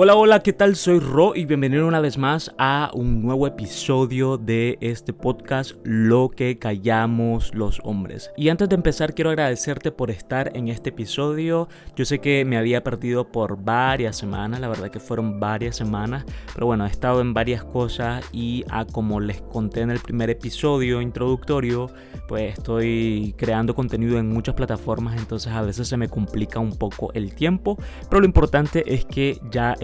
Hola, hola, ¿qué tal? Soy Ro y bienvenido una vez más a un nuevo episodio de este podcast Lo que callamos los hombres. Y antes de empezar quiero agradecerte por estar en este episodio. Yo sé que me había perdido por varias semanas, la verdad que fueron varias semanas, pero bueno, he estado en varias cosas y a como les conté en el primer episodio introductorio, pues estoy creando contenido en muchas plataformas, entonces a veces se me complica un poco el tiempo, pero lo importante es que ya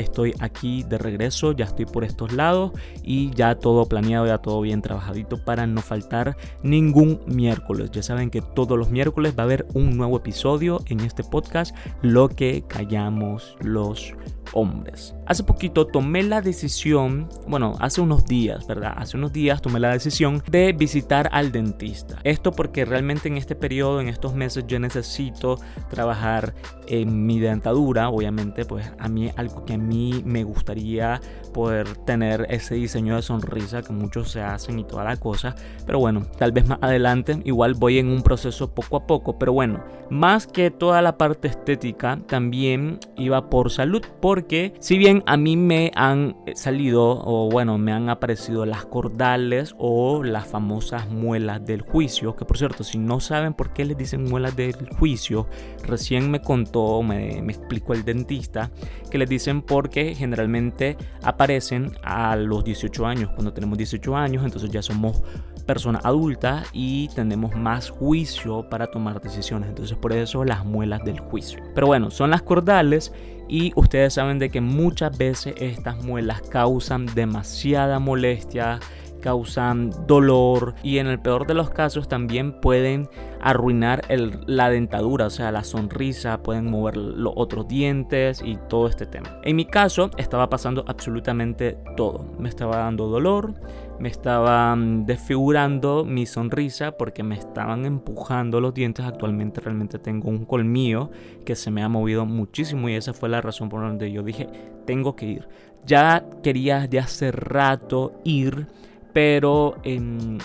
aquí de regreso, ya estoy por estos lados y ya todo planeado, ya todo bien trabajadito para no faltar ningún miércoles. Ya saben que todos los miércoles va a haber un nuevo episodio en este podcast, Lo que callamos los hombres. Hace poquito tomé la decisión, bueno, hace unos días, ¿verdad? Hace unos días tomé la decisión de visitar al dentista. Esto porque realmente en este periodo, en estos meses, yo necesito trabajar en mi dentadura. Obviamente, pues a mí algo que a mí me gustaría poder tener ese diseño de sonrisa que muchos se hacen y toda la cosa. Pero bueno, tal vez más adelante, igual voy en un proceso poco a poco. Pero bueno, más que toda la parte estética, también iba por salud. Porque si bien a mí me han salido, o bueno, me han aparecido las cordales o las famosas muelas del juicio, que por cierto, si no saben por qué les dicen muelas del juicio, recién me contó, me, me explicó el dentista, que les dicen porque generalmente aparecen a los 18 años. Cuando tenemos 18 años, entonces ya somos personas adultas y tenemos más juicio para tomar decisiones. Entonces por eso las muelas del juicio. Pero bueno, son las cordales y ustedes saben de que muchas veces estas muelas causan demasiada molestia, causan dolor y en el peor de los casos también pueden arruinar la dentadura, o sea, la sonrisa, pueden mover los otros dientes y todo este tema. En mi caso estaba pasando absolutamente todo. Me estaba dando dolor, me estaba desfigurando mi sonrisa porque me estaban empujando los dientes. Actualmente realmente tengo un colmillo que se me ha movido muchísimo y esa fue la razón por donde yo dije, tengo que ir. Ya quería de hace rato ir pero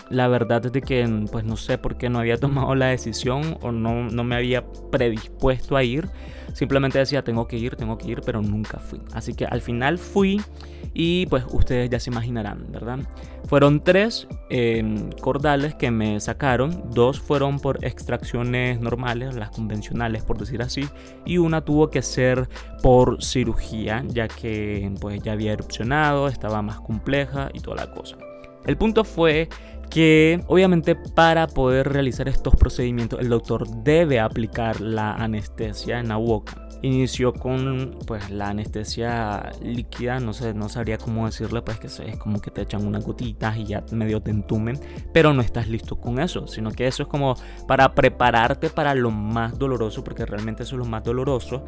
la verdad es de que pues no sé por qué no había tomado la decisión o no, no me había predispuesto a ir. Simplemente decía tengo que ir, tengo que ir, pero nunca fui. Así que al final fui y pues ustedes ya se imaginarán, ¿verdad? Fueron tres em, cordales que me sacaron, dos fueron por extracciones normales, las convencionales por decir así, y una tuvo que ser por cirugía, ya que pues ya había erupcionado, estaba más compleja y toda la cosa. El punto fue que obviamente para poder realizar estos procedimientos el doctor debe aplicar la anestesia en la boca. Inició con pues la anestesia líquida, no sé, no sabría cómo decirle, pues que es como que te echan unas gotitas y ya medio te entumen, pero no estás listo con eso, sino que eso es como para prepararte para lo más doloroso, porque realmente eso es lo más doloroso.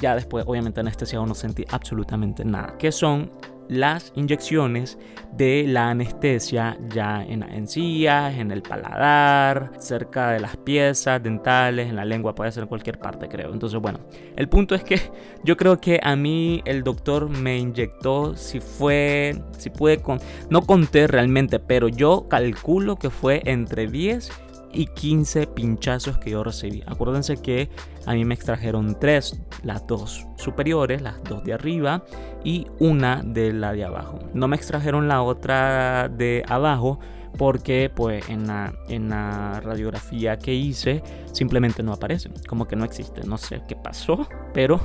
Ya después, obviamente anestesiado no sentí absolutamente nada, que son las inyecciones de la anestesia ya en las encías, en el paladar, cerca de las piezas dentales, en la lengua, puede ser en cualquier parte, creo. Entonces, bueno, el punto es que yo creo que a mí el doctor me inyectó, si fue, si pude, con, no conté realmente, pero yo calculo que fue entre 10 y 15 pinchazos que yo recibí. Acuérdense que a mí me extrajeron tres, las dos superiores, las dos de arriba y una de la de abajo. No me extrajeron la otra de abajo porque pues en la, en la radiografía que hice simplemente no aparece, como que no existe, no sé qué pasó, pero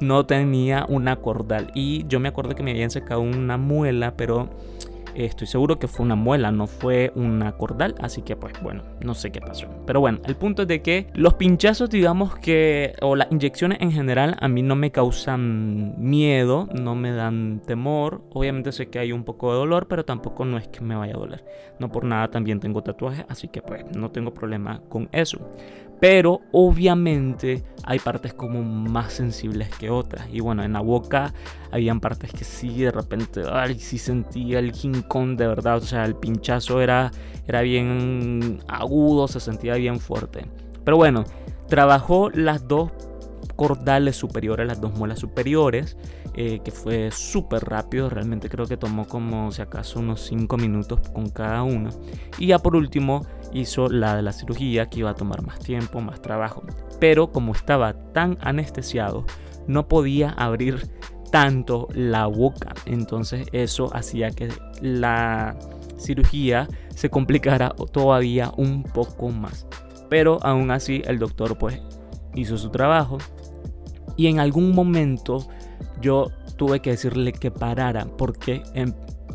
no tenía una cordal y yo me acuerdo que me habían sacado una muela, pero Estoy seguro que fue una muela, no fue una cordal, así que pues bueno, no sé qué pasó. Pero bueno, el punto es de que los pinchazos, digamos que, o las inyecciones en general, a mí no me causan miedo, no me dan temor. Obviamente sé que hay un poco de dolor, pero tampoco no es que me vaya a doler. No por nada también tengo tatuajes, así que pues no tengo problema con eso. Pero obviamente hay partes como más sensibles que otras. Y bueno, en la boca habían partes que sí, de repente, ay, sí sentía el Kong de verdad. O sea, el pinchazo era, era bien agudo, se sentía bien fuerte. Pero bueno, trabajó las dos cordales superiores, las dos muelas superiores, eh, que fue súper rápido, realmente creo que tomó como si acaso unos 5 minutos con cada uno. Y ya por último hizo la de la cirugía, que iba a tomar más tiempo, más trabajo. Pero como estaba tan anestesiado, no podía abrir tanto la boca. Entonces eso hacía que la cirugía se complicara todavía un poco más. Pero aún así el doctor pues hizo su trabajo y en algún momento yo tuve que decirle que parara porque em,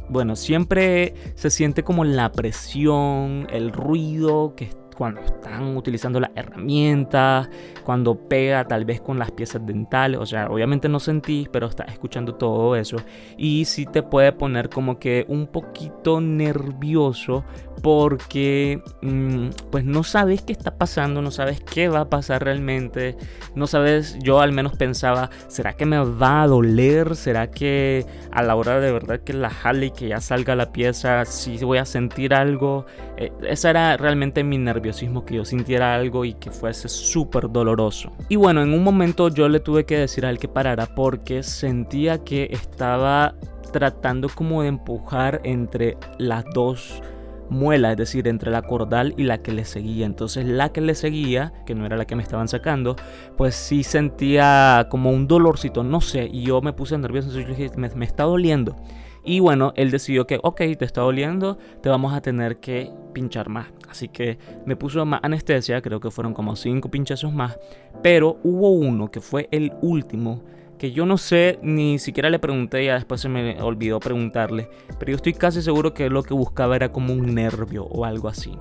bueno, siempre se siente como la presión, el ruido que cuando están utilizando la herramienta, cuando pega tal vez con las piezas dentales, o sea, obviamente no sentís, pero estás escuchando todo eso y sí te puede poner como que un poquito nervioso porque mm, pues no sabes qué está pasando, no sabes qué va a pasar realmente, no sabes, yo al menos pensaba, ¿será que me va a doler? ¿Será que a la hora de verdad que la jale y que ya salga la pieza, sí voy a sentir algo? Eh, esa era realmente mi nerviosismo, que yo sintiera algo y que fuese súper doloroso. Y bueno, en un momento yo le tuve que decir a él que parara porque sentía que estaba tratando como de empujar entre las dos muela, es decir, entre la cordal y la que le seguía. Entonces la que le seguía, que no era la que me estaban sacando, pues sí sentía como un dolorcito, no sé, y yo me puse nervioso, entonces yo dije, me, me está doliendo. Y bueno, él decidió que, ok, te está doliendo, te vamos a tener que pinchar más. Así que me puso más anestesia, creo que fueron como cinco pinchazos más. Pero hubo uno que fue el último que yo no sé, ni siquiera le pregunté, ya después se me olvidó preguntarle, pero yo estoy casi seguro que lo que buscaba era como un nervio o algo así.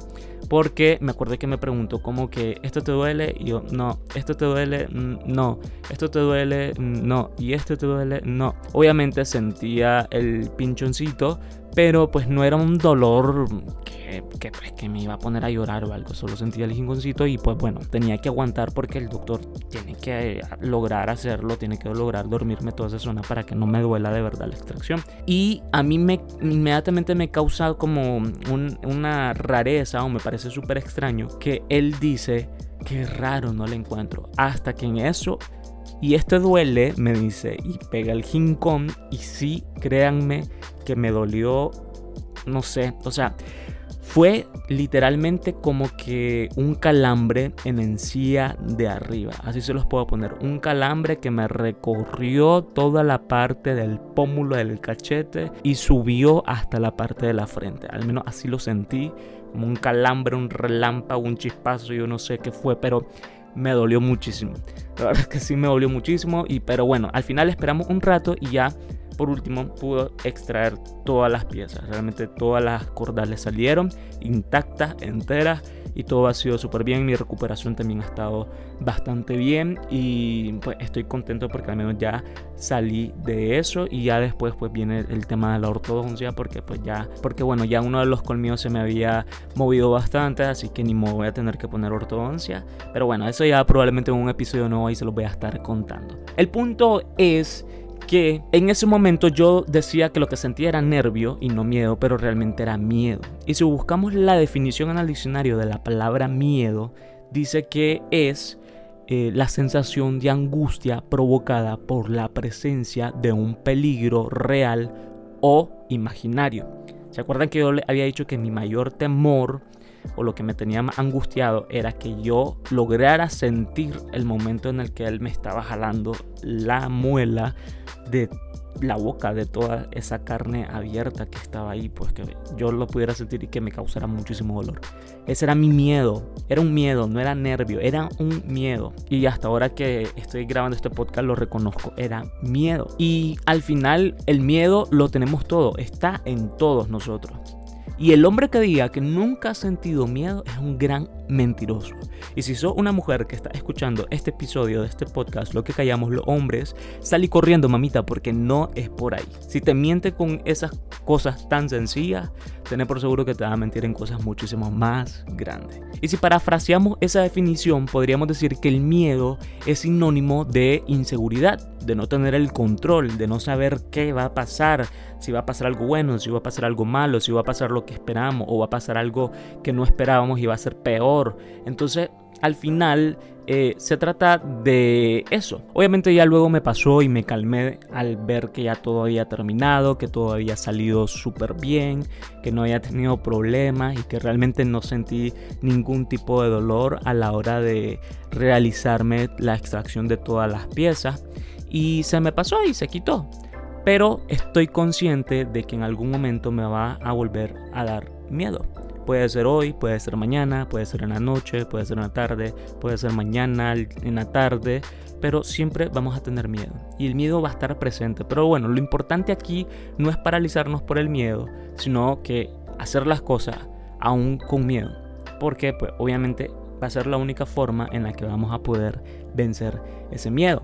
Porque me acuerdo que me preguntó como que esto te duele y yo no, esto te duele, mm, no, esto te duele, mm, no, y esto te duele, no. Obviamente sentía el pinchoncito, pero pues no era un dolor que, que, pues, que me iba a poner a llorar o algo, solo sentía el jingoncito y pues bueno, tenía que aguantar porque el doctor tiene que lograr hacerlo, tiene que lograr dormirme toda esa zona para que no me duela de verdad la extracción. Y a mí me inmediatamente me causa como una rareza o me parece súper extraño que él dice que raro no le encuentro, hasta que en eso y este duele, me dice, y pega el jincón. Y sí, créanme que me dolió, no sé, o sea, fue literalmente como que un calambre en encía de arriba. Así se los puedo poner. Un calambre que me recorrió toda la parte del pómulo del cachete y subió hasta la parte de la frente. Al menos así lo sentí. Como un calambre, un relámpago, un chispazo, yo no sé qué fue, pero me dolió muchísimo. La verdad es que sí me dolió muchísimo. Y, pero bueno, al final esperamos un rato y ya por último pudo extraer todas las piezas. Realmente todas las cordales salieron intactas, enteras y todo ha sido súper bien. Mi recuperación también ha estado bastante bien y pues estoy contento porque al menos ya salí de eso y ya después pues viene el tema de la ortodoncia porque pues ya, porque bueno, ya uno de los colmillos se me había movido bastante, así que ni modo voy a tener que poner ortodoncia. Pero bueno, eso ya probablemente en un episodio nuevo ahí se los voy a estar contando. El punto es que en ese momento yo decía que lo que sentía era nervio y no miedo, pero realmente era miedo. Y si buscamos la definición en el diccionario de la palabra miedo, dice que es eh, la sensación de angustia provocada por la presencia de un peligro real o imaginario. ¿Se acuerdan que yo le había dicho que mi mayor temor o lo que me tenía más angustiado era que yo lograra sentir el momento en el que él me estaba jalando la muela de la boca de toda esa carne abierta que estaba ahí, pues que yo lo pudiera sentir y que me causara muchísimo dolor. Ese era mi miedo, era un miedo, no era nervio, era un miedo. Y hasta ahora que estoy grabando este podcast lo reconozco, era miedo. Y al final el miedo lo tenemos todo, está en todos nosotros. Y el hombre que diga que nunca ha sentido miedo es un gran mentiroso. Y si sos una mujer que está escuchando este episodio de este podcast, lo que callamos los hombres, salí corriendo, mamita, porque no es por ahí. Si te miente con esas cosas tan sencillas, ten por seguro que te va a mentir en cosas muchísimo más grandes. Y si parafraseamos esa definición, podríamos decir que el miedo es sinónimo de inseguridad, de no tener el control, de no saber qué va a pasar, si va a pasar algo bueno, si va a pasar algo malo, si va a pasar lo que esperamos o va a pasar algo que no esperábamos y va a ser peor. Entonces, al final eh, se trata de eso. Obviamente ya luego me pasó y me calmé al ver que ya todo había terminado, que todo había salido súper bien, que no había tenido problemas y que realmente no sentí ningún tipo de dolor a la hora de realizarme la extracción de todas las piezas. y se me pasó y se quitó. Pero estoy consciente de que en algún momento me va a volver a dar miedo. Puede ser hoy, puede ser mañana, puede ser en la noche, puede ser en la tarde, puede ser mañana en la tarde, pero siempre vamos a tener miedo y el miedo va a estar presente. Pero bueno, lo importante aquí no es paralizarnos por el miedo, sino que hacer las cosas aún con miedo, porque pues obviamente va a ser la única forma en la que vamos a poder vencer ese miedo.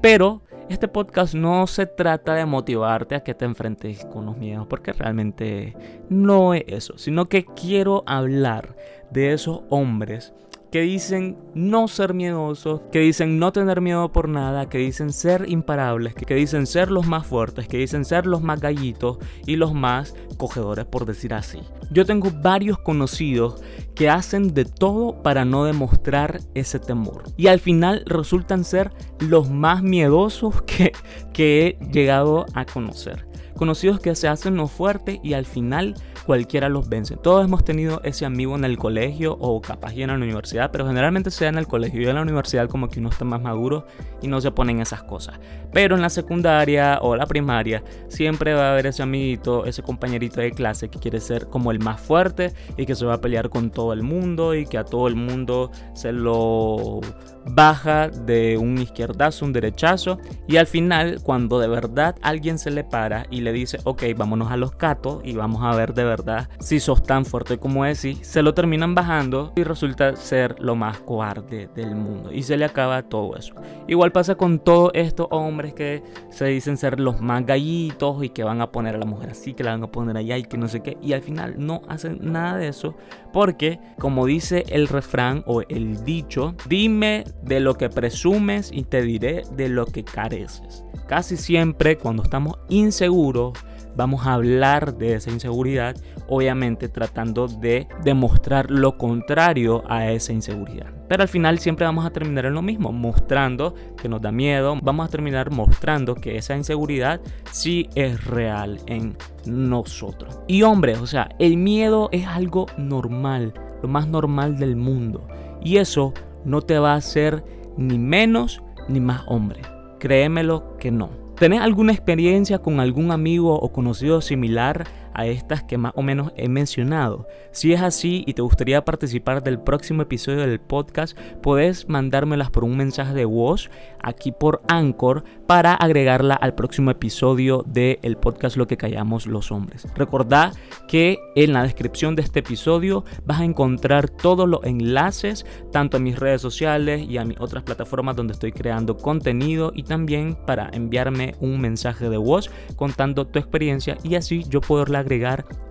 Pero este podcast no se trata de motivarte a que te enfrentes con los miedos, porque realmente no es eso, sino que quiero hablar de esos hombres que dicen no ser miedosos, que dicen no tener miedo por nada, que dicen ser imparables, que dicen ser los más fuertes, que dicen ser los más gallitos y los más cogedores, por decir así. Yo tengo varios conocidos que hacen de todo para no demostrar ese temor. Y al final resultan ser los más miedosos que, que he llegado a conocer conocidos que se hacen no fuertes y al final cualquiera los vence. Todos hemos tenido ese amigo en el colegio o capaz ya en la universidad, pero generalmente sea en el colegio y en la universidad como que uno está más maduro y no se ponen esas cosas. Pero en la secundaria o la primaria siempre va a haber ese amiguito, ese compañerito de clase que quiere ser como el más fuerte y que se va a pelear con todo el mundo y que a todo el mundo se lo baja de un izquierdazo, un derechazo y al final cuando de verdad alguien se le para y le dice ok vámonos a los catos y vamos a ver de verdad si sos tan fuerte como y se lo terminan bajando y resulta ser lo más cobarde del mundo. Y se le acaba todo eso. Igual pasa con todos estos hombres que se dicen ser los más gallitos y que van a poner a la mujer así que la van a poner allá y que no sé qué. Y al final no hacen nada de eso porque como dice el refrán o el dicho dime de lo que presumes y te diré de lo que careces. Casi siempre cuando estamos inseguros vamos a hablar de esa inseguridad, obviamente tratando de demostrar lo contrario a esa inseguridad. Pero al final siempre vamos a terminar en lo mismo, mostrando que nos da miedo, vamos a terminar mostrando que esa inseguridad sí es real en nosotros. Y hombre, o sea, el miedo es algo normal, lo más normal del mundo. Y eso no te va a hacer ni menos ni más hombre. Créemelo que no. ¿Tenés alguna experiencia con algún amigo o conocido similar a estas que más o menos he mencionado. Si es así y te gustaría participar del próximo episodio del podcast, puedes mandármelas por un mensaje de voz aquí por Anchor para agregarla al próximo episodio del podcast Lo que callamos los hombres. Recordá que en la descripción de este episodio vas a encontrar todos los enlaces, tanto a mis redes sociales y a mis otras plataformas donde estoy creando contenido y también para enviarme un mensaje de voz contando tu experiencia y así yo poderla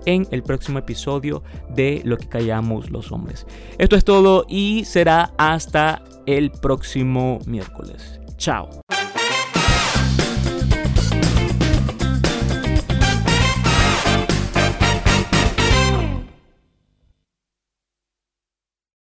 en el próximo episodio de Lo que callamos los hombres. Esto es todo y será hasta el próximo miércoles. Chao.